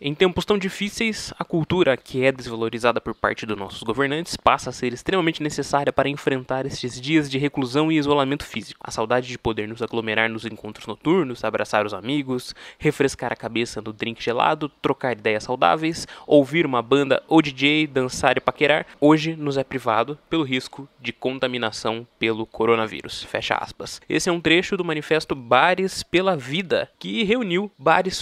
Em tempos tão difíceis, a cultura, que é desvalorizada por parte dos nossos governantes, passa a ser extremamente necessária para enfrentar estes dias de reclusão e isolamento físico. A saudade de poder nos aglomerar nos encontros noturnos, abraçar os amigos, refrescar a cabeça no drink gelado, trocar ideias saudáveis, ouvir uma banda ou DJ, dançar e paquerar, hoje nos é privado pelo risco de contaminação pelo coronavírus. Fecha aspas. Esse é um trecho do manifesto Bares pela Vida, que reuniu bares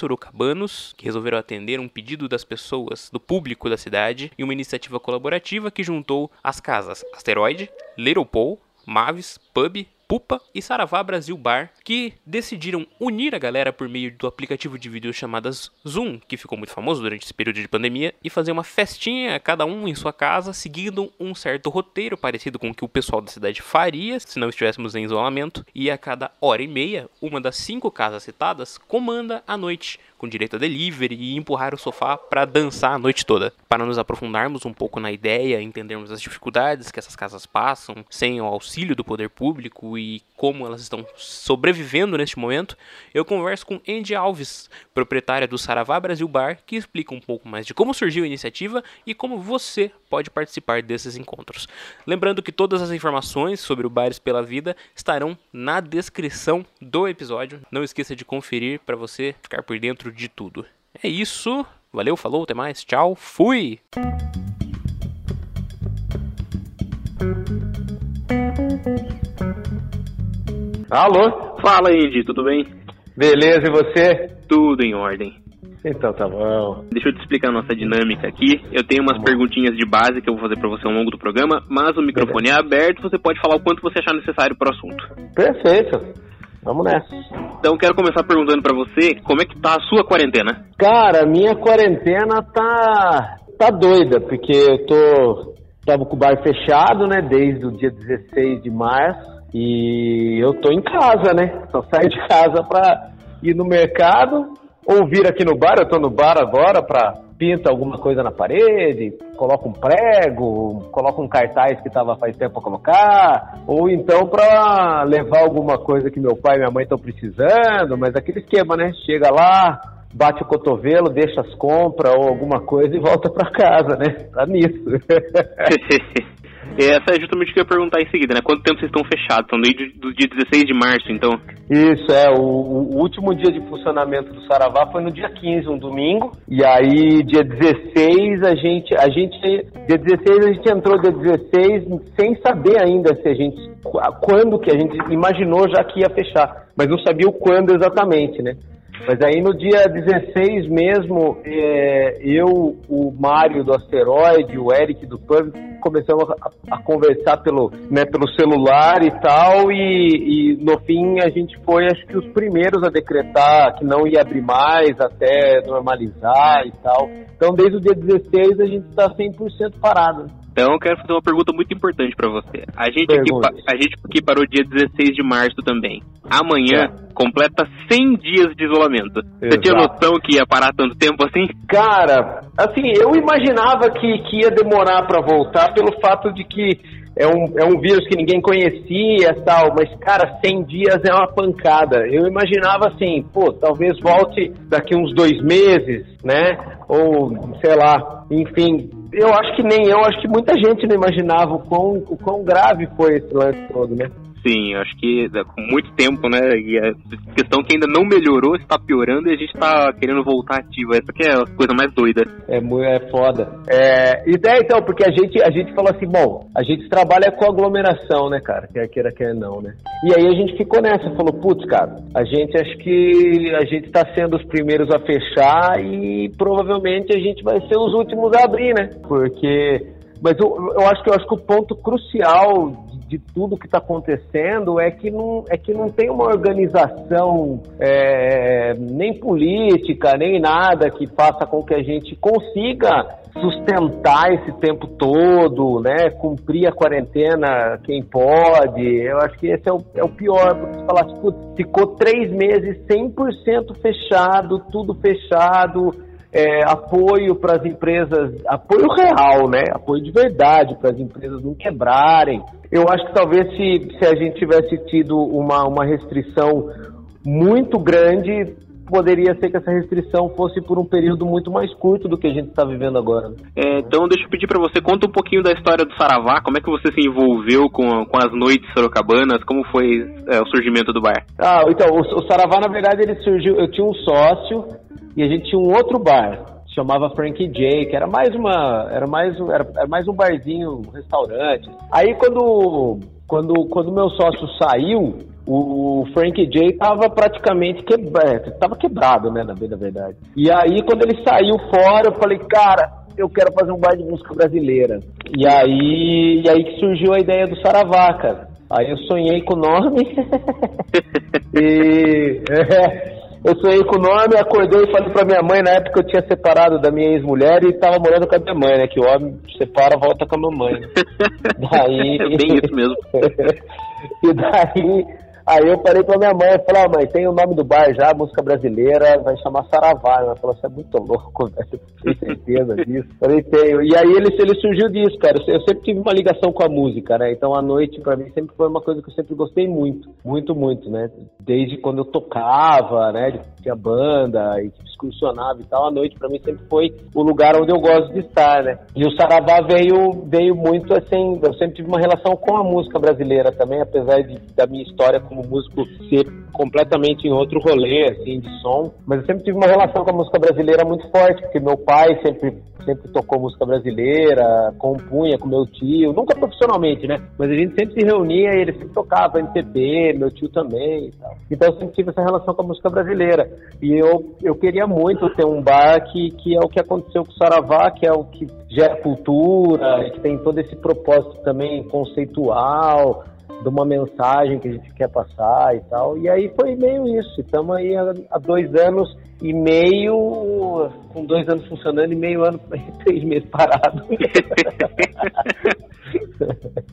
que resolveram atender um pedido das pessoas, do público da cidade, e uma iniciativa colaborativa que juntou as casas Asteroide, Little Paul, Mavis, Pub, Pupa e Saravá Brasil Bar, que decidiram unir a galera por meio do aplicativo de vídeo chamadas Zoom, que ficou muito famoso durante esse período de pandemia, e fazer uma festinha, cada um em sua casa, seguindo um certo roteiro parecido com o que o pessoal da cidade faria se não estivéssemos em isolamento, e a cada hora e meia, uma das cinco casas citadas comanda a noite, com direito a delivery e empurrar o sofá para dançar a noite toda. Para nos aprofundarmos um pouco na ideia, entendermos as dificuldades que essas casas passam sem o auxílio do poder público e como elas estão sobrevivendo neste momento, eu converso com Andy Alves, proprietária do Saravá Brasil Bar, que explica um pouco mais de como surgiu a iniciativa e como você pode participar desses encontros. Lembrando que todas as informações sobre o Bares pela Vida estarão na descrição do episódio. Não esqueça de conferir para você ficar por dentro de tudo. É isso. Valeu, falou, até mais. Tchau, fui! Alô? Fala, Andy, tudo bem? Beleza, e você? Tudo em ordem. Então tá bom. Deixa eu te explicar a nossa dinâmica aqui. Eu tenho umas perguntinhas de base que eu vou fazer para você ao longo do programa, mas o microfone é aberto, você pode falar o quanto você achar necessário para o assunto. Perfeito. Vamos nessa. Então quero começar perguntando para você, como é que tá a sua quarentena? Cara, minha quarentena tá tá doida, porque eu tô tava com o bar fechado, né, desde o dia 16 de março. E eu tô em casa, né? Só saio de casa pra ir no mercado ou vir aqui no bar. Eu tô no bar agora pra pinta alguma coisa na parede, coloca um prego, coloca um cartaz que tava faz tempo pra colocar, ou então pra levar alguma coisa que meu pai e minha mãe estão precisando, mas aquele esquema, né? Chega lá, bate o cotovelo, deixa as compras ou alguma coisa e volta para casa, né? Tá nisso. Essa é justamente o que eu ia perguntar em seguida, né? Quanto tempo vocês estão fechados? Estão desde do dia 16 de março, então? Isso, é. O, o, último dia de funcionamento do Saravá foi no dia 15, um domingo. E aí, dia 16, a gente. A gente. Dia 16 a gente entrou dia 16 sem saber ainda se a gente. Quando que a gente imaginou já que ia fechar. Mas não sabia o quando exatamente, né? Mas aí no dia 16 mesmo, é, eu, o Mário do Asteroide, o Eric do Pub, começamos a, a, conversar pelo, né, pelo celular e tal, e, e, no fim a gente foi, acho que, os primeiros a decretar que não ia abrir mais até normalizar e tal. Então, desde o dia 16 a gente está 100% parado. Então, eu quero fazer uma pergunta muito importante para você. A gente, aqui, a gente aqui parou dia 16 de março também. Amanhã é. completa 100 dias de isolamento. Exato. Você tinha noção que ia parar tanto tempo assim? Cara, assim, eu imaginava que, que ia demorar para voltar pelo fato de que é um, é um vírus que ninguém conhecia tal, mas, cara, 100 dias é uma pancada. Eu imaginava assim, pô, talvez volte daqui uns dois meses, né? Ou, sei lá, enfim, eu acho que nem eu, acho que muita gente não imaginava o quão, o quão grave foi esse lance todo, né? Sim, acho que é, com muito tempo, né? E a questão que ainda não melhorou, está piorando e a gente está querendo voltar ativo. Essa que é a coisa mais doida. É, é foda. É, ideia então, porque a gente, a gente falou assim, bom, a gente trabalha com aglomeração, né, cara? Quer queira, quer não, né? E aí a gente ficou nessa, falou, putz, cara, a gente acho que a gente está sendo os primeiros a fechar e provavelmente a gente vai ser os últimos a abrir, né? Porque mas eu, eu acho que eu acho que o ponto crucial de, tudo que está acontecendo é que não é que não tem uma organização é, nem política nem nada que faça com que a gente consiga sustentar esse tempo todo, né? Cumprir a quarentena quem pode. Eu acho que esse é o, é o pior, porque se falar, tipo, ficou três meses 100% fechado, tudo fechado, é, apoio para as empresas, apoio real, né? Apoio de verdade para as empresas não quebrarem. Eu acho que talvez se, se a gente tivesse tido uma, uma restrição muito grande, poderia ser que essa restrição fosse por um período muito mais curto do que a gente está vivendo agora. É, então, deixa eu pedir para você, conta um pouquinho da história do Saravá, como é que você se envolveu com, com as noites sorocabanas, como foi é, o surgimento do bar? Ah, então, o, o Saravá, na verdade, ele surgiu, eu tinha um sócio e a gente tinha um outro bar, chamava Frankie J, que era mais uma, era mais, era, era mais um barzinho, um restaurante. Aí quando quando quando meu sócio saiu, o Frank J tava praticamente quebrado, tava quebrado, né, na verdade. E aí quando ele saiu fora, eu falei, cara, eu quero fazer um bar de música brasileira. E aí, e aí que surgiu a ideia do Saravá, cara. Aí eu sonhei com o nome. e é, eu sonhei com o nome, acordei e falei pra minha mãe, na época eu tinha separado da minha ex-mulher e tava morando com a minha mãe, né? Que o homem separa, volta com a mamãe. Daí... É bem isso mesmo. e daí Aí eu falei pra minha mãe, falei, ah, mãe, tem o nome do bar já, música brasileira, vai chamar Saravá. Ela falou, você é muito louco, velho, tem certeza disso? falei, tenho. E aí ele, ele surgiu disso, cara. Eu sempre tive uma ligação com a música, né? Então a noite, pra mim, sempre foi uma coisa que eu sempre gostei muito, muito, muito, né? Desde quando eu tocava, né? Tinha banda e excursionava e tal, a noite pra mim sempre foi o lugar onde eu gosto de estar, né? E o Saravá veio, veio muito assim, eu sempre tive uma relação com a música brasileira também, apesar de, da minha história como como músico ser completamente em outro rolê, assim, de som. Mas eu sempre tive uma relação com a música brasileira muito forte, porque meu pai sempre, sempre tocou música brasileira, compunha com meu tio, nunca profissionalmente, né? Mas a gente sempre se reunia e ele sempre tocava MPB, meu tio também e tal. Então eu sempre tive essa relação com a música brasileira. E eu, eu queria muito ter um bar que, que é o que aconteceu com o Saravá, que é o que gera cultura, que tem todo esse propósito também conceitual, de uma mensagem que a gente quer passar e tal. E aí foi meio isso. Estamos aí há, dois anos e meio, com dois anos funcionando e meio ano, três meses parado.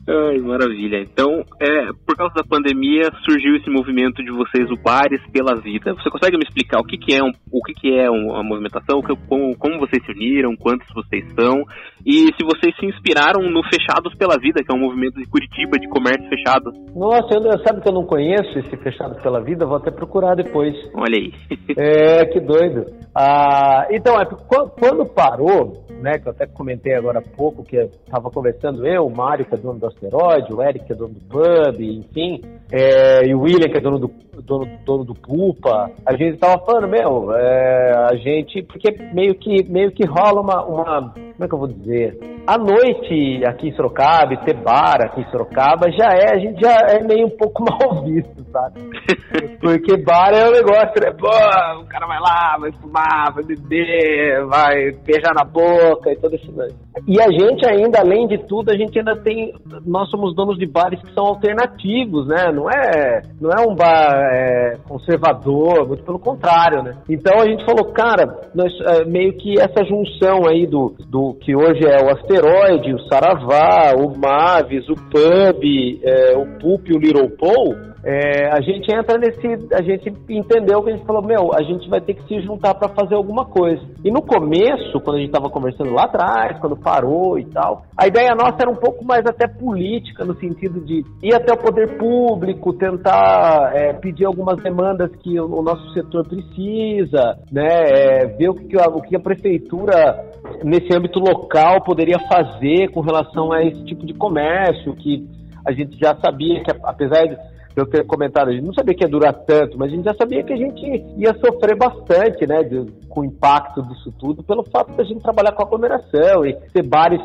Ai, maravilha. Então, é, por causa da pandemia, surgiu esse movimento de vocês, o Bares pela Vida. Você consegue me explicar o que, que é um, o que, que é uma movimentação, como, como vocês se uniram, quantos vocês são, e se vocês se inspiraram no Fechados pela Vida, que é um movimento de Curitiba de comércio fechado? Nossa, eu, sabe que eu não conheço esse Fechados pela Vida? Vou até procurar depois. Olha aí. é, que doido. Ah, então, é, quando parou, né, que eu até comentei agora há pouco, que estava conversando eu, o Mário, que é dono do Asteroide, o Eric, que é dono do Pub, enfim, é, e o William, que é dono do, dono, dono do Pupa, a gente estava falando, meu, é, a gente, porque meio que, meio que rola uma, uma, como é que eu vou dizer, a noite aqui em Sorocaba, ter bar aqui em Sorocaba, já é, a gente já é meio um pouco mal visto, sabe? Porque bar é um negócio, né? Pô, o cara vai lá, vai fumar, vai beber, vai beijar na boca e todo esse. E a gente ainda, além de tudo, a gente ainda tem, nós somos donos de bares que são alternativos, né? Não é, não é um bar é, conservador, muito pelo contrário, né? Então a gente falou, cara, nós, é, meio que essa junção aí do, do que hoje é o Asteroide, o Saravá, o Mavis, o Pub, é, o Pup e o Little Paul, é, a gente entra nesse. A gente entendeu que a gente falou: meu, a gente vai ter que se juntar para fazer alguma coisa. E no começo, quando a gente estava conversando lá atrás, quando parou e tal, a ideia nossa era um pouco mais até política, no sentido de ir até o poder público, tentar é, pedir algumas demandas que o, nosso setor precisa, né? É, ver o que, a, o que a prefeitura, nesse âmbito local, poderia fazer com relação a esse tipo de comércio, que a gente já sabia que, apesar de eu ter comentado, a gente não sabia que ia durar tanto, mas a gente já sabia que a gente ia sofrer bastante, né, de, com o impacto disso tudo, pelo fato de a gente trabalhar com aglomeração e ter bares,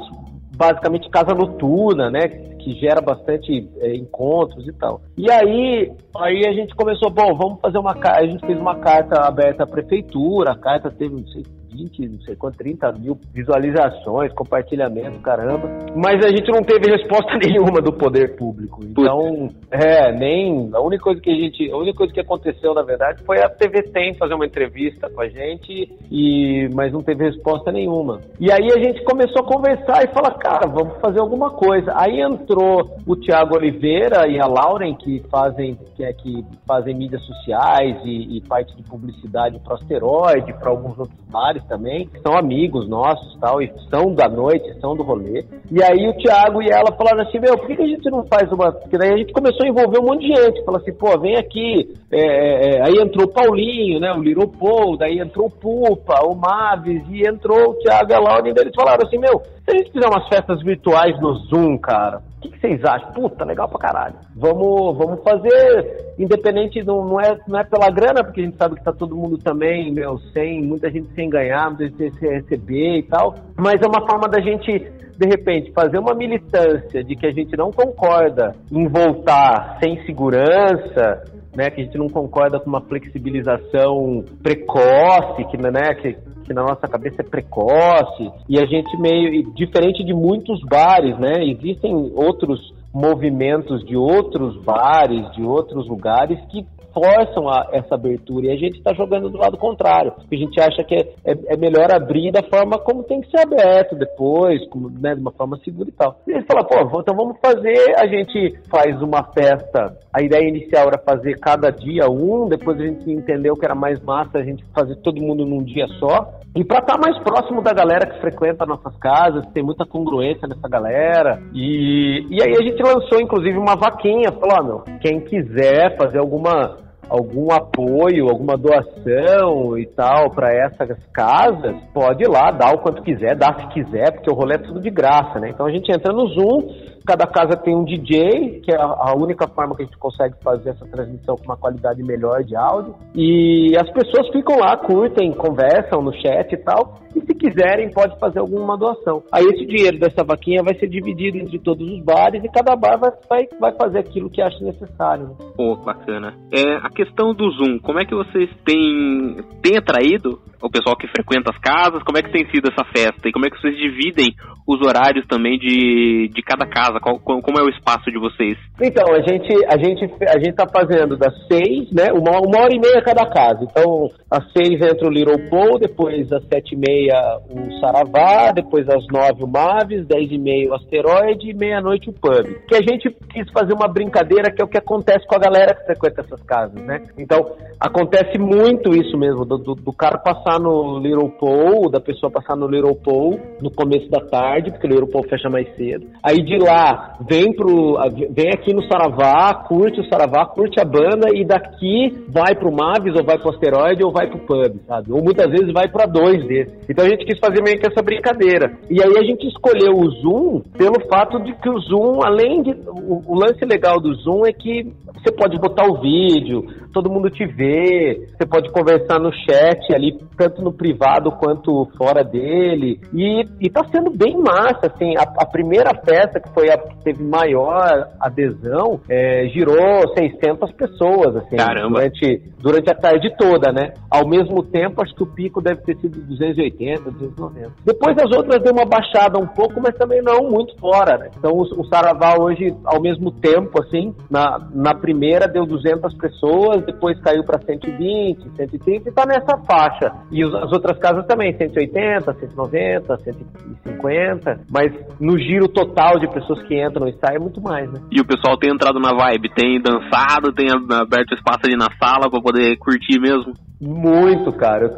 basicamente casa noturna, né, que gera bastante é, encontros e tal. E aí, aí a gente começou, bom, vamos fazer uma a gente fez uma carta aberta à prefeitura, a carta teve, não sei 20, não sei quanto, 30 mil visualizações, compartilhamento, caramba. Mas a gente não teve resposta nenhuma do poder público. Então, é, nem. A única coisa que a gente. A única coisa que aconteceu, na verdade, foi a TV Tem fazer uma entrevista com a gente, e, mas não teve resposta nenhuma. E aí a gente começou a conversar e falar, cara, vamos fazer alguma coisa. Aí entrou o Tiago Oliveira e a Lauren, que fazem, que, é, que fazem mídias sociais e, e parte de publicidade para o asteroide, para alguns outros bares Também, que são amigos nossos tal, e são da noite, são do rolê. E aí o Thiago e ela falaram assim, meu, por que, a gente não faz uma. Porque daí a gente começou a envolver um monte de gente. Falou assim, pô, vem aqui. É, é, é aí entrou o Paulinho, né? O Paul, daí entrou o Pupa, o Mavis, e entrou o Thiago e a Laura, e eles falaram assim, meu, se a gente fizer umas festas virtuais no Zoom, cara, o que, que, vocês acham? Puta, legal pra caralho. Vamos, vamos fazer, independente, não, não, é, não é pela grana, porque a gente sabe que tá todo mundo também, meu, sem, muita gente sem ganhar, muita gente sem receber e tal. Mas é uma forma da gente, de repente, fazer uma militância de que a gente não concorda em voltar sem segurança, né, que a gente não concorda com uma flexibilização precoce, que, né, que, que na nossa cabeça é precoce, e a gente meio, diferente de muitos bares, né, existem outros movimentos de outros bares, de outros lugares que forçam a, essa abertura e a gente está jogando do lado contrário. A gente acha que é, é, é, melhor abrir da forma como tem que ser aberto depois, como, né, de uma forma segura e tal. E eles falam, pô, então vamos fazer, a gente faz uma festa. A ideia inicial era fazer cada dia um, depois a gente entendeu que era mais massa a gente fazer todo mundo num dia só. E para estar tá mais próximo da galera que frequenta nossas casas, tem muita congruência nessa galera. E, e aí a gente lançou, inclusive, uma vaquinha. Falou, ó, meu, quem quiser fazer alguma algum apoio, alguma doação e tal para essas casas, pode ir lá, dar o quanto quiser, dar se quiser, porque o rolê é tudo de graça, né? Então a gente entra no Zoom, cada casa tem um DJ, que é a única forma que a gente consegue fazer essa transmissão com uma qualidade melhor de áudio, e as pessoas ficam lá, curtem, conversam no chat e tal, e se quiserem pode fazer alguma doação. Aí esse dinheiro dessa vaquinha vai ser dividido entre todos os bares e cada bar vai, vai, vai fazer aquilo que acha necessário. Né? Pô, bacana. É, a questão do Zoom, como é que vocês têm, têm atraído o pessoal que frequenta as casas? Como é que tem sido essa festa? E como é que vocês dividem os horários também de, de cada casa? Qual, como é o espaço de vocês? Então, a gente a gente a gente tá fazendo das seis, né? Uma, uma hora e meia cada casa. Então, às seis entra o Little Paul, depois às sete e meia o Saravá, depois às nove o Mavis, dez e meia o Asteroide e meia-noite o Pub. Que a gente quis fazer uma brincadeira que é o que acontece com a galera que frequenta essas casas, né? Então, acontece muito isso mesmo, do, do, do cara passar no Little Paul, da pessoa passar no Little Paul no começo da tarde, porque o Little Paul fecha mais cedo. Aí de lá, vem pro. vem aqui no Saravá, curte o Saravá, curte a banda e daqui vai pro Mavis, ou vai pro Asteroide, ou vai pro Pub, sabe? Ou muitas vezes vai para dois desses. Então a gente quis fazer meio que essa brincadeira. E aí a gente escolheu o Zoom pelo fato de que o Zoom, além de. O, o lance legal do Zoom é que você pode botar o vídeo, todo mundo te vê, você pode conversar no chat ali, tanto no privado quanto fora dele. E, e tá sendo bem massa, assim, a, a primeira festa que foi a que teve maior adesão, é, girou 600 pessoas, assim, Caramba. durante, durante a tarde toda, né? Ao mesmo tempo, acho que o pico deve ter sido 280, 290. Depois as outras deu uma baixada um pouco, mas também não muito fora, né? Então o, o Saravá hoje, ao mesmo tempo, assim, na, na primeira deu 200 pessoas, depois caiu para 120, 130 e está nessa faixa. E as outras casas também, 180, 190, 150, mas no giro total de pessoas que entram e saem é muito mais, né? E o pessoal tem entrado na vibe, tem dançado, tem aberto espaço ali na sala para poder curtir mesmo? Muito, cara.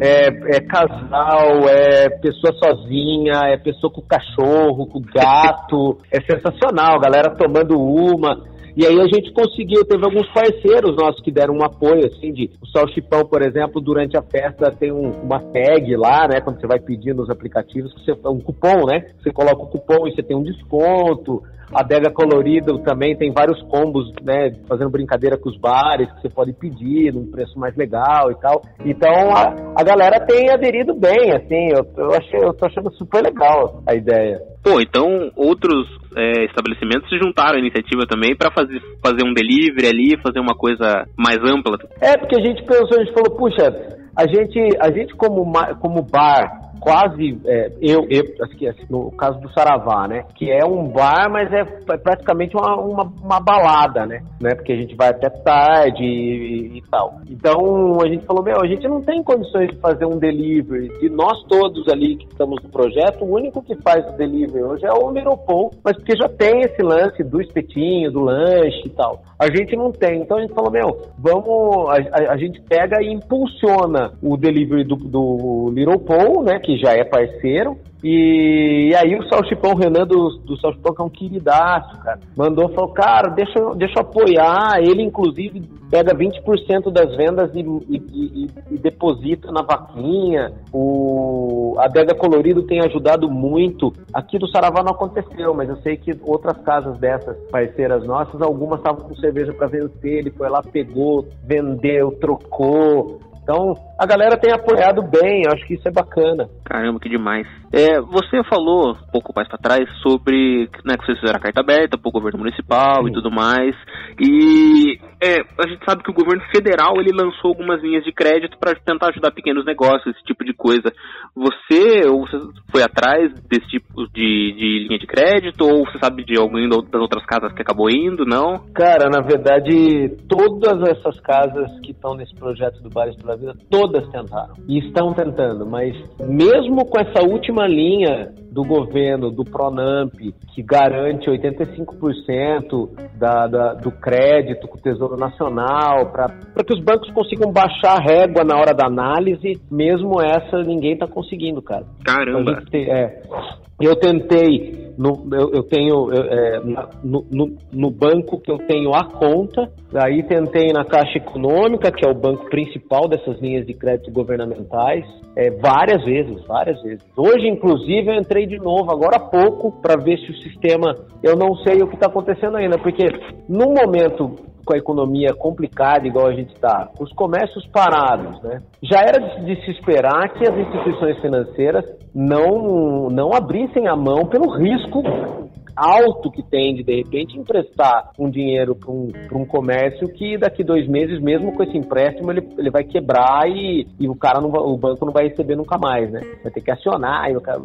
É, é, casal, é pessoa sozinha, é pessoa com cachorro, com gato. é sensacional, galera tomando uma. E aí a gente conseguiu, teve alguns parceiros nossos que deram um apoio, assim, de o Salchipão, por exemplo, durante a festa tem um, uma tag lá, né, quando você vai pedir nos aplicativos, você, um cupom, né, você coloca o cupom e você tem um desconto, a Dega Colorido também tem vários combos, né? Fazendo brincadeira com os bares que você pode pedir num preço mais legal e tal. Então a, a galera tem aderido bem, assim. Eu, eu, achei, eu tô achando super legal a ideia. Pô, então outros é, estabelecimentos se juntaram à iniciativa também para fazer, fazer um delivery ali, fazer uma coisa mais ampla. É, porque a gente pensou, a gente falou, puxa, a gente, a gente como, como bar quase, é, eu, eu assim, no caso do Saravá, né? Que é um bar, mas é praticamente uma, uma, uma balada, né? né? Porque a gente vai até tarde e, e, tal. Então a gente falou, meu, a gente não tem condições de fazer um delivery. De nós todos ali que estamos no projeto, o único que faz o delivery hoje é o Miropol, mas porque já tem esse lance do espetinho, do lanche e tal. A gente não tem. Então a gente falou, meu, vamos. A, a, a gente pega e impulsiona o delivery do, do Little Paul, né? Que já é parceiro. E, e, aí o Salchipão, Renan do, do Salchipão, que é um queridaço, cara, mandou, falou, cara, deixa, deixa eu apoiar. Ele, inclusive, pega 20% das vendas e, e, e, deposita na vaquinha. O, a Dega Colorido tem ajudado muito. Aqui do Saravá não aconteceu, mas eu sei que outras casas dessas parceiras nossas, algumas estavam com cerveja para vencer. Ele foi lá, pegou, vendeu, trocou. Então, a galera tem apoiado bem, eu acho que isso é bacana. Caramba, que demais. É, você falou um pouco mais para trás sobre né, que vocês fizeram a carta aberta para o governo municipal Sim. e tudo mais. E é, a gente sabe que o governo federal ele lançou algumas linhas de crédito para tentar ajudar pequenos negócios, esse tipo de coisa. Você, ou você foi atrás desse tipo de, de linha de crédito, ou você sabe de alguma das outras casas que acabou indo, não? Cara, na verdade, todas essas casas que estão nesse projeto do Bares pela Vida, todas tentaram. E estão tentando, mas mesmo com essa última linha do governo, do Pronamp, que garante 85% da, da, do crédito com o Tesouro Nacional, para que os bancos consigam baixar a régua na hora da análise, mesmo essa ninguém está conseguindo, cara. Caramba! Tem, é, eu tentei, no, eu, eu tenho é, no, no, no, banco que eu tenho a conta, aí tentei na Caixa Econômica, que é o banco principal dessas linhas de crédito governamentais, é, várias vezes, várias vezes. Hoje, inclusive, eu entrei de novo, agora há pouco, para ver se o sistema. Eu não sei o que está acontecendo ainda, porque no momento com a economia complicada, igual a gente está, os comércios parados, né? Já era de, de, se esperar que as instituições financeiras não, não abrissem a mão pelo risco alto que tem de, de repente, emprestar um dinheiro para um, um comércio que daqui dois meses, mesmo com esse empréstimo, ele, ele vai quebrar e, e o cara não o banco não vai receber nunca mais, né? Vai ter que acionar e o cara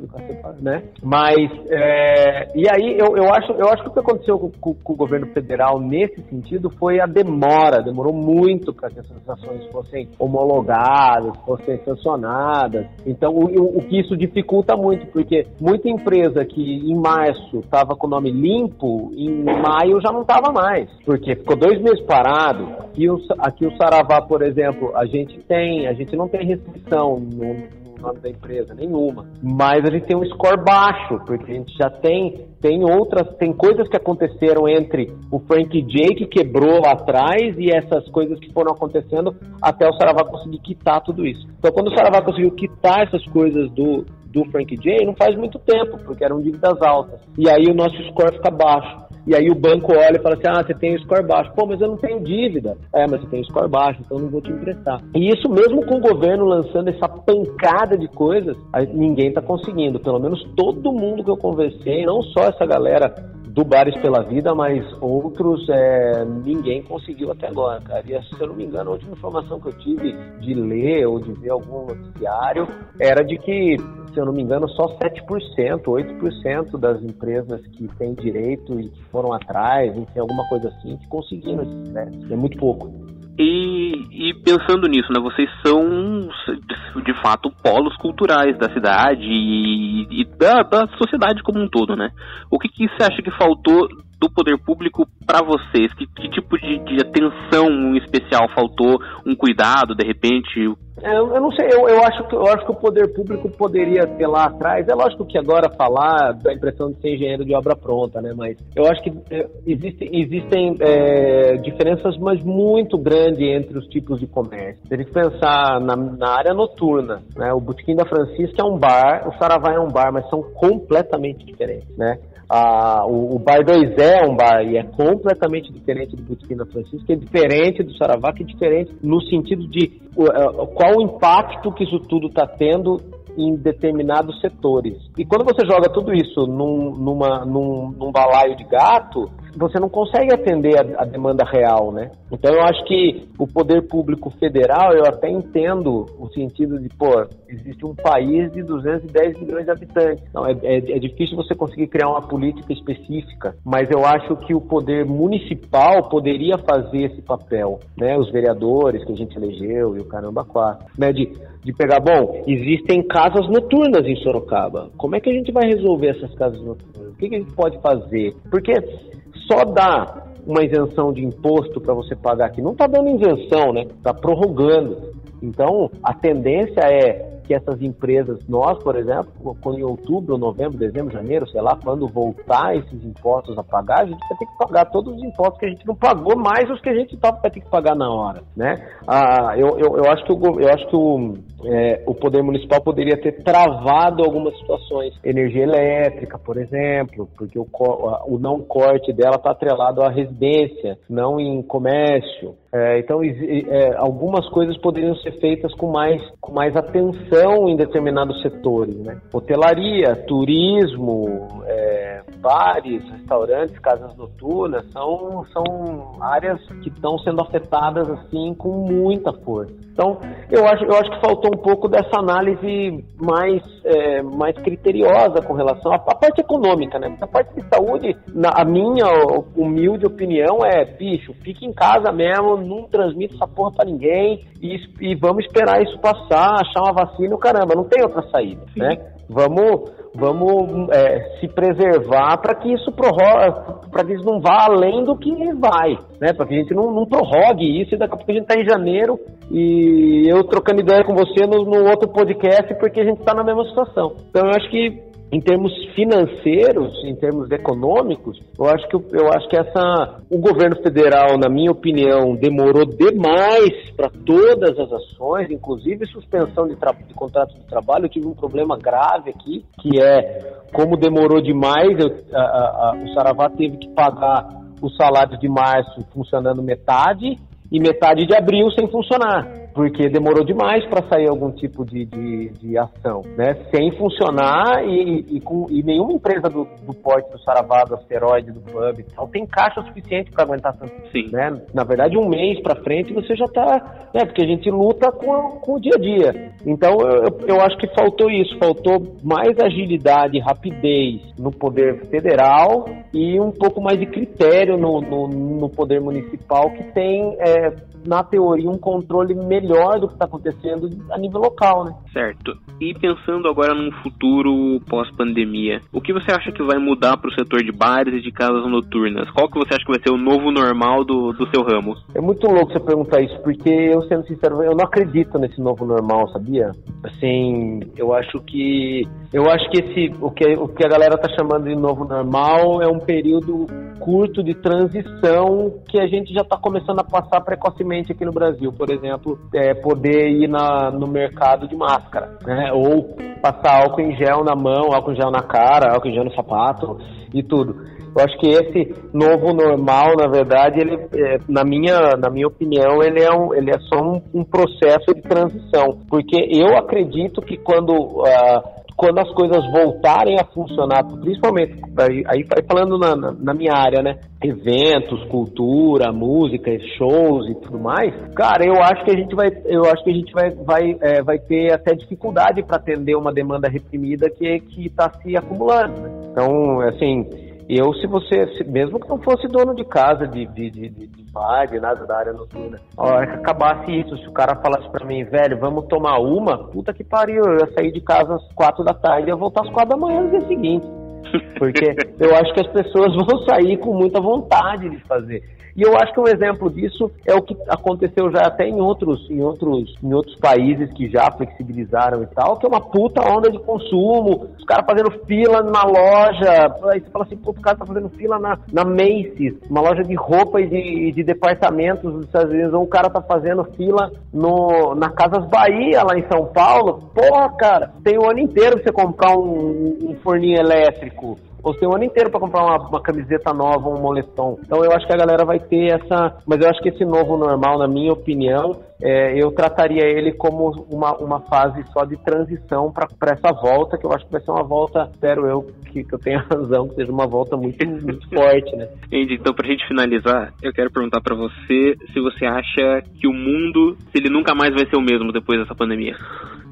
né? Mas, é, e aí eu, eu, acho, eu acho que o que aconteceu com, com, com o governo federal nesse sentido foi a demora, demorou muito para que essas ações fossem homologadas, fossem sancionadas. Então, o, o que isso dificulta muito, porque muita empresa que em março estava com o nome limpo, em maio já não estava mais, porque ficou dois meses parado. Aqui o, aqui o Saravá, por exemplo, a gente tem, a gente não tem restrição no, no nome da empresa, nenhuma. Mas a gente tem um score baixo, porque a gente já tem, tem outras, tem coisas que aconteceram entre o Frank J que quebrou lá atrás e essas coisas que foram acontecendo até o Saravá conseguir quitar tudo isso. Então quando o Saravá conseguiu quitar essas coisas do, do Frank J não faz muito tempo, porque eram dívidas altas. E aí o nosso score fica baixo. E aí o banco olha e fala assim: ah, você tem o score baixo. Pô, mas eu não tenho dívida. É, mas você tem o score baixo, então não vou te emprestar. E isso mesmo com o governo lançando essa pancada de coisas, ninguém está conseguindo. Pelo menos todo mundo que eu conversei, não só essa galera do Bares pela Vida, mas outros é, ninguém conseguiu até agora, cara. E se eu não me engano, a última informação que eu tive de ler ou de ver algum noticiário era de que, se eu não me engano, só 7%, 8% das empresas que têm direito e que foram atrás, enfim, alguma coisa assim, que conseguiram esse crédito. É muito pouco. E, e, pensando nisso, né, vocês são de fato polos culturais da cidade e, e da, da, sociedade como um todo, né? O que, que você acha que faltou do poder público para vocês? Que, que tipo de, de, atenção especial faltou? Um cuidado, de repente? É, eu não sei, eu, eu, acho que, eu acho que o poder público poderia ter lá atrás. É lógico que agora falar da impressão de ser engenheiro de obra pronta, né? Mas eu acho que é, existem, existem é, diferenças, mas muito grandes entre os tipos de comércio. Tem que pensar na, na área noturna, né? O Botequim da Francisca é um bar, o Saravá é um bar, mas são completamente diferentes, né? Ah, o, o, Bar 2 é um bar e é completamente diferente do Botequim Francisca, é diferente do Saravá, que é diferente no sentido de uh, qual o impacto que isso tudo está tendo em determinados setores. E quando você joga tudo isso num, numa, num, num balaio de gato, você não consegue atender a, a, demanda real, né? Então eu acho que o poder público federal, eu até entendo o sentido de, pô, existe um país de 210 milhões de habitantes. Então é, é, é difícil você conseguir criar uma política específica, mas eu acho que o poder municipal poderia fazer esse papel, né? Os vereadores que a gente elegeu e o caramba quatro, né? De, de pegar, bom, existem casas noturnas em Sorocaba. Como é que a gente vai resolver essas casas noturnas? O que, que a gente pode fazer? Porque só dá uma isenção de imposto para você pagar aqui. Não está dando isenção, né? Está prorrogando. Então, a tendência é que essas empresas, nós, por exemplo, quando em outubro, novembro, dezembro, janeiro, sei lá, quando voltar esses impostos a pagar, a gente vai ter que pagar todos os impostos que a gente não pagou, mais os que a gente tá, vai ter que pagar na hora, né? Ah, eu, eu, eu acho que, o, eu acho que o, é, o poder municipal poderia ter travado algumas situações. Energia elétrica, por exemplo, porque o, o não corte dela está atrelado à residência, não em comércio. É, então, é, algumas coisas poderiam ser feitas com mais, com mais atenção em determinados setores. Né? Hotelaria, turismo, é, bares, restaurantes, casas noturnas são, são áreas que estão sendo afetadas assim com muita força. Então, eu acho, eu acho que faltou um pouco dessa análise mais, é, mais criteriosa com relação à, à, parte econômica, né? A parte de saúde, na, a minha humilde opinião é, bicho, fique em casa mesmo, não transmita essa porra pra ninguém e, e vamos esperar isso passar, achar uma vacina, caramba, não tem outra saída, Sim. né? Vamos, vamos é, se preservar para que isso para que isso não vá além do que vai, né? Para que a gente não, não prorrogue isso e daqui a pouco a gente está em janeiro e eu trocando ideia com você no, no outro podcast porque a gente está na mesma situação. Então eu acho que em termos financeiros, em termos econômicos, eu acho que eu acho que essa o governo federal, na minha opinião, demorou demais para todas as ações, inclusive suspensão de, de contratos de trabalho. Eu tive um problema grave aqui, que é como demorou demais, eu, a, a, o Saravá teve que pagar o salário de março funcionando metade e metade de abril sem funcionar porque demorou demais para sair algum tipo de, de, de, ação, né? Sem funcionar e, e, com, e nenhuma empresa do, do porte do Saravá, do Asteroide, do Pub tal, tem caixa suficiente para aguentar tanto. Sim. Né? Na verdade, um mês para frente você já está, né? Porque a gente luta com, a, com o dia a dia. Então, eu, eu acho que faltou isso, faltou mais agilidade, rapidez no poder federal e um pouco mais de critério no, no, no poder municipal que tem, é, na teoria, um controle melhor melhor do que está acontecendo a nível local, né? Certo. E pensando agora num futuro pós-pandemia, o que você acha que vai mudar para o setor de bares e de casas noturnas? Qual que você acha que vai ser o novo normal do, do seu ramo? É muito louco você perguntar isso, porque eu, sendo sincero, eu não acredito nesse novo normal, sabia? Assim, eu acho que eu acho que esse o que, o que a galera tá chamando de novo normal é um período curto de transição que a gente já está começando a passar precocemente aqui no Brasil. Por exemplo, é, poder ir na, no mercado de máscara, né? Ou passar álcool em gel na mão, álcool em gel na cara, álcool em gel no sapato e tudo. Eu acho que esse novo normal, na verdade, ele, é, na, minha, na minha opinião, ele é, um, ele é só um, um processo de transição. Porque eu acredito que quando uh, quando as coisas voltarem a funcionar, principalmente aí, aí falando na, na, minha área, né? Eventos, cultura, música, shows e tudo mais, cara, eu acho que a gente vai, eu acho que a gente vai, vai, é, vai ter até dificuldade para atender uma demanda reprimida que que está se acumulando. Né? Então, assim, eu, se você, se, mesmo que não fosse dono de casa, de, de, de, de bar, de nada da área noturna, a hora que acabasse isso, se o cara falasse pra mim, velho, vamos tomar uma, puta que pariu, eu ia sair de casa às quatro da tarde e ia voltar às quatro da manhã no dia seguinte. Porque eu acho que as pessoas vão sair com muita vontade de fazer. E eu acho que um exemplo disso é o que aconteceu já até em outros, em outros, em outros países que já flexibilizaram e tal, que é uma puta onda de consumo, os caras fazendo fila na loja, aí você fala assim, pô, o cara tá fazendo fila na, na Macy's, uma loja de roupa e de, de departamentos dos Estados Unidos, ou o cara tá fazendo fila no, na Casas Bahia, lá em São Paulo, porra, cara, tem o ano inteiro pra você comprar um, um forninho elétrico você tem um ano inteiro para comprar uma, uma, camiseta nova, um moletom. Então eu acho que a galera vai ter essa. Mas eu acho que esse novo normal, na minha opinião, é, eu trataria ele como uma, uma fase só de transição para essa volta, que eu acho que vai ser uma volta, espero eu que, que eu tenha razão, que seja uma volta muito, muito forte, né? Andy, então pra gente finalizar, eu quero perguntar para você se você acha que o mundo, se ele nunca mais vai ser o mesmo depois dessa pandemia.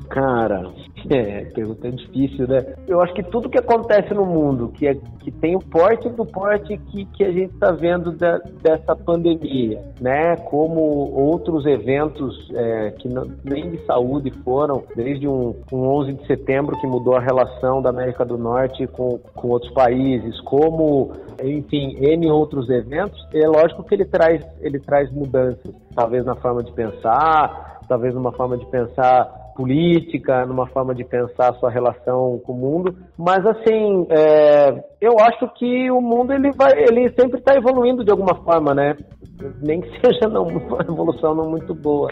Cara, é, pergunta difícil, né? Eu acho que tudo que acontece no mundo, que, é, que tem o porte do porte que, que a gente está vendo dessa pandemia, né? Como outros eventos é, que não, nem de saúde foram, desde um, um 11 de setembro que mudou a relação da América do Norte com, com outros países, como, enfim, N outros eventos, é lógico que ele traz, ele traz mudanças, talvez na forma de pensar, talvez numa forma de pensar política, numa forma de pensar a sua relação com o mundo, mas assim, é, eu acho que o mundo ele vai, ele sempre está evoluindo de alguma forma, né? Nem que seja não, uma evolução não muito boa.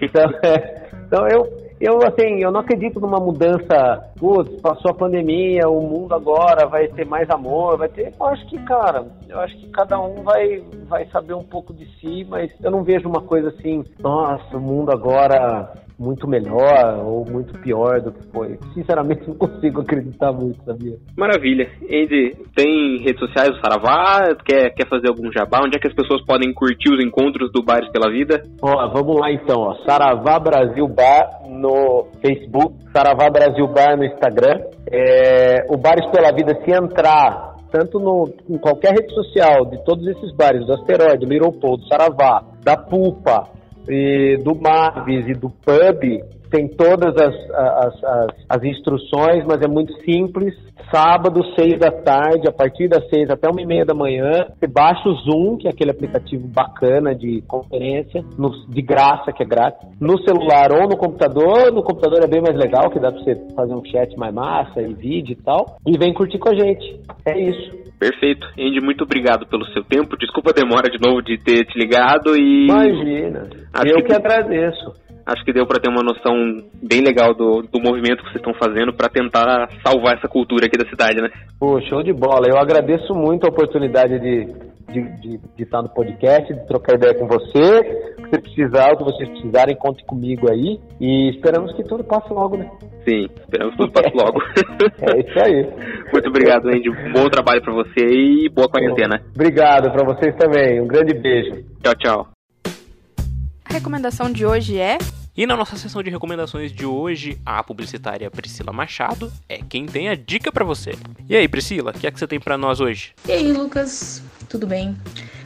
Então, é, então eu, eu assim, eu não acredito numa mudança, putz, passou a pandemia, o mundo agora vai ter mais amor, vai ter. Eu acho que, cara, eu acho que cada um vai, vai saber um pouco de si, mas eu não vejo uma coisa assim, nossa, o mundo agora muito melhor ou muito pior do que foi. Sinceramente, não consigo acreditar muito, sabia? Maravilha. Andy, tem redes sociais do Saravá? Quer, quer fazer algum jabá? Onde é que as pessoas podem curtir os encontros do Bares pela Vida? Ó, vamos lá então, ó. Saravá Brasil Bar no Facebook, Saravá Brasil Bar no Instagram. É, o Bares pela Vida, se entrar tanto no, em qualquer rede social de todos esses bares, do Asteroide, do Little Paul, do Saravá, da Pupa, e do Marvis e do Pub tem todas as, as, as, as, instruções, mas é muito simples. Sábado, seis da tarde, a partir das seis até uma e meia da manhã, você baixa o Zoom, que é aquele aplicativo bacana de conferência, no, de graça, que é grátis, no celular ou no computador. No computador é bem mais legal, que dá pra você fazer um chat mais massa e vídeo e tal. E vem curtir com a gente. É isso. Perfeito. Andy, muito obrigado pelo seu tempo. Desculpa a demora de novo de ter te ligado e. Imagina. Acho eu que, que agradeço. Acho que deu para ter uma noção bem legal do, do movimento que vocês estão fazendo para tentar salvar essa cultura aqui da cidade, né? Pô, show de bola. Eu agradeço muito a oportunidade de, de, de, de estar no podcast, de trocar ideia com você. Se você precisar, o que vocês precisarem, conte comigo aí. E esperamos que tudo passe logo, né? Sim, esperamos que tudo passe logo. é isso aí. Muito obrigado, Andy. Bom trabalho para você e boa quarentena. Obrigado para vocês também. Um grande beijo. Tchau, tchau. A recomendação de hoje é e na nossa sessão de recomendações de hoje, a publicitária Priscila Machado é quem tem a dica para você. E aí, Priscila, o que é que você tem para nós hoje? E aí, Lucas, tudo bem?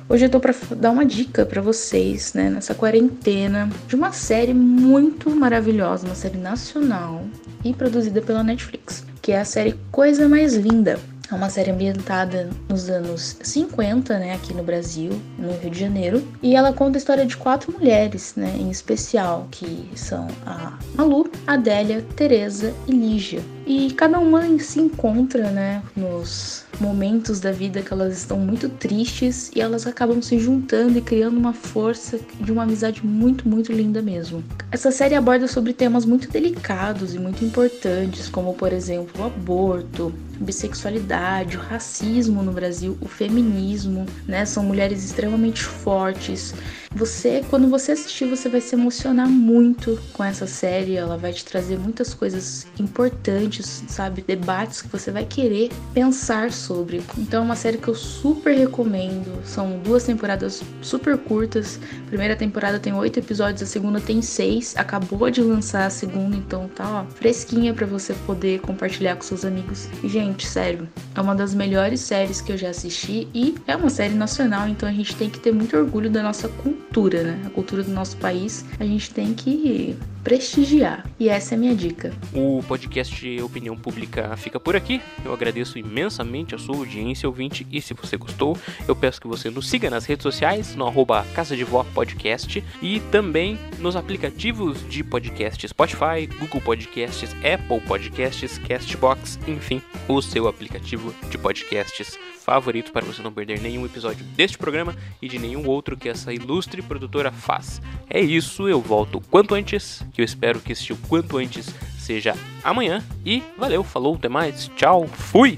Hoje eu tô para dar uma dica para vocês, né, nessa quarentena, de uma série muito maravilhosa, uma série nacional e produzida pela Netflix, que é a série Coisa Mais Linda. É uma série ambientada nos anos 50, né, aqui no Brasil, no Rio de Janeiro, e ela conta a história de quatro mulheres, né, em especial, que são a Malu, Adélia, Teresa e Lígia. E cada uma se encontra, né, nos momentos da vida que elas estão muito tristes e elas acabam se juntando e criando uma força de uma amizade muito, muito linda mesmo. Essa série aborda sobre temas muito delicados e muito importantes, como por exemplo o aborto, bissexualidade, o racismo no Brasil, o feminismo, né? São mulheres extremamente fortes. Você, quando você assistir, você vai se emocionar muito com essa série. Ela vai te trazer muitas coisas importantes, sabe? Debates que você vai querer pensar sobre. Então é uma série que eu super recomendo. São duas temporadas super curtas. A primeira temporada tem oito episódios, a segunda tem seis. Acabou de lançar a segunda, então tá ó, fresquinha para você poder compartilhar com seus amigos. Gente, sério, é uma das melhores séries que eu já assisti e é uma série nacional, então a gente tem que ter muito orgulho da nossa cultura, né? A cultura do nosso país, a gente tem que prestigiar. E essa é a minha dica. O podcast Opinião Pública fica por aqui. Eu agradeço imensamente a sua audiência, ouvinte, e se você gostou, eu peço que você nos siga nas redes sociais, no arroba Casa de Vó Podcast e também nos aplicativos de podcast Spotify, Google Podcasts, Apple Podcasts, Castbox, enfim, o seu aplicativo de podcasts favorito para você não perder nenhum episódio deste programa e de nenhum outro que essa ilustre produtora faz. É isso, eu volto quanto antes, que eu espero que este quanto antes seja amanhã. E valeu, falou, até mais, tchau, fui!